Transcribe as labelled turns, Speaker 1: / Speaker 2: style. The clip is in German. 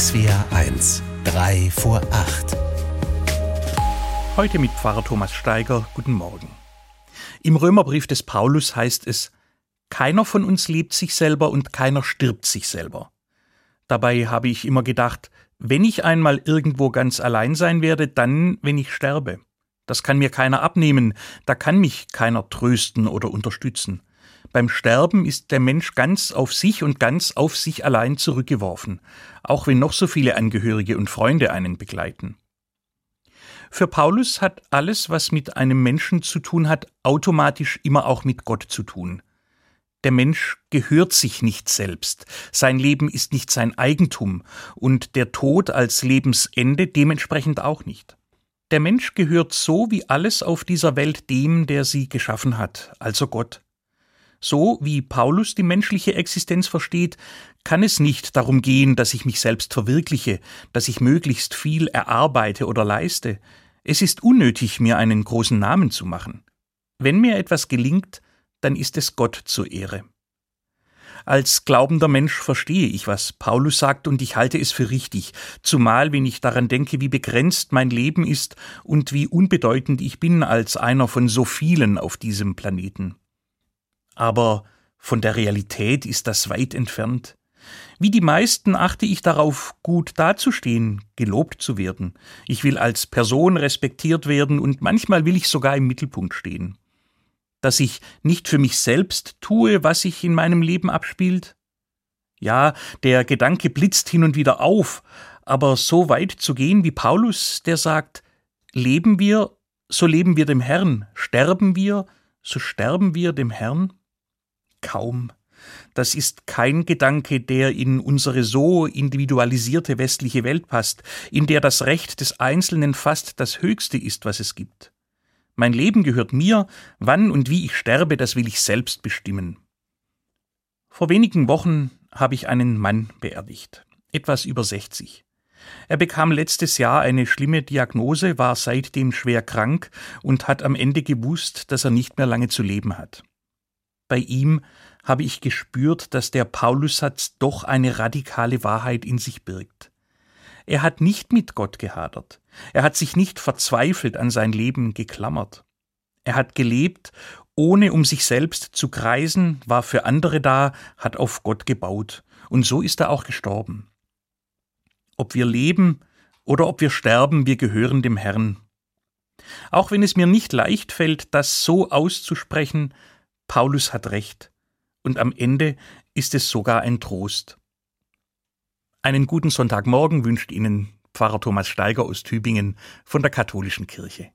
Speaker 1: SWR 1, 3 vor 8.
Speaker 2: Heute mit Pfarrer Thomas Steiger. Guten Morgen. Im Römerbrief des Paulus heißt es, keiner von uns liebt sich selber und keiner stirbt sich selber. Dabei habe ich immer gedacht, wenn ich einmal irgendwo ganz allein sein werde, dann, wenn ich sterbe. Das kann mir keiner abnehmen, da kann mich keiner trösten oder unterstützen. Beim Sterben ist der Mensch ganz auf sich und ganz auf sich allein zurückgeworfen, auch wenn noch so viele Angehörige und Freunde einen begleiten. Für Paulus hat alles, was mit einem Menschen zu tun hat, automatisch immer auch mit Gott zu tun. Der Mensch gehört sich nicht selbst, sein Leben ist nicht sein Eigentum und der Tod als Lebensende dementsprechend auch nicht. Der Mensch gehört so wie alles auf dieser Welt dem, der sie geschaffen hat, also Gott. So wie Paulus die menschliche Existenz versteht, kann es nicht darum gehen, dass ich mich selbst verwirkliche, dass ich möglichst viel erarbeite oder leiste. Es ist unnötig, mir einen großen Namen zu machen. Wenn mir etwas gelingt, dann ist es Gott zur Ehre. Als glaubender Mensch verstehe ich, was Paulus sagt, und ich halte es für richtig, zumal wenn ich daran denke, wie begrenzt mein Leben ist und wie unbedeutend ich bin als einer von so vielen auf diesem Planeten aber von der Realität ist das weit entfernt. Wie die meisten achte ich darauf, gut dazustehen, gelobt zu werden. Ich will als Person respektiert werden und manchmal will ich sogar im Mittelpunkt stehen. Dass ich nicht für mich selbst tue, was sich in meinem Leben abspielt? Ja, der Gedanke blitzt hin und wieder auf, aber so weit zu gehen wie Paulus, der sagt, leben wir, so leben wir dem Herrn, sterben wir, so sterben wir dem Herrn? Kaum. Das ist kein Gedanke, der in unsere so individualisierte westliche Welt passt, in der das Recht des Einzelnen fast das Höchste ist, was es gibt. Mein Leben gehört mir, wann und wie ich sterbe, das will ich selbst bestimmen. Vor wenigen Wochen habe ich einen Mann beerdigt, etwas über 60. Er bekam letztes Jahr eine schlimme Diagnose, war seitdem schwer krank und hat am Ende gewusst, dass er nicht mehr lange zu leben hat. Bei ihm habe ich gespürt, dass der Paulussatz doch eine radikale Wahrheit in sich birgt. Er hat nicht mit Gott gehadert. Er hat sich nicht verzweifelt an sein Leben geklammert. Er hat gelebt, ohne um sich selbst zu kreisen, war für andere da, hat auf Gott gebaut. Und so ist er auch gestorben. Ob wir leben oder ob wir sterben, wir gehören dem Herrn. Auch wenn es mir nicht leicht fällt, das so auszusprechen, Paulus hat recht, und am Ende ist es sogar ein Trost. Einen guten Sonntagmorgen wünscht Ihnen Pfarrer Thomas Steiger aus Tübingen von der Katholischen Kirche.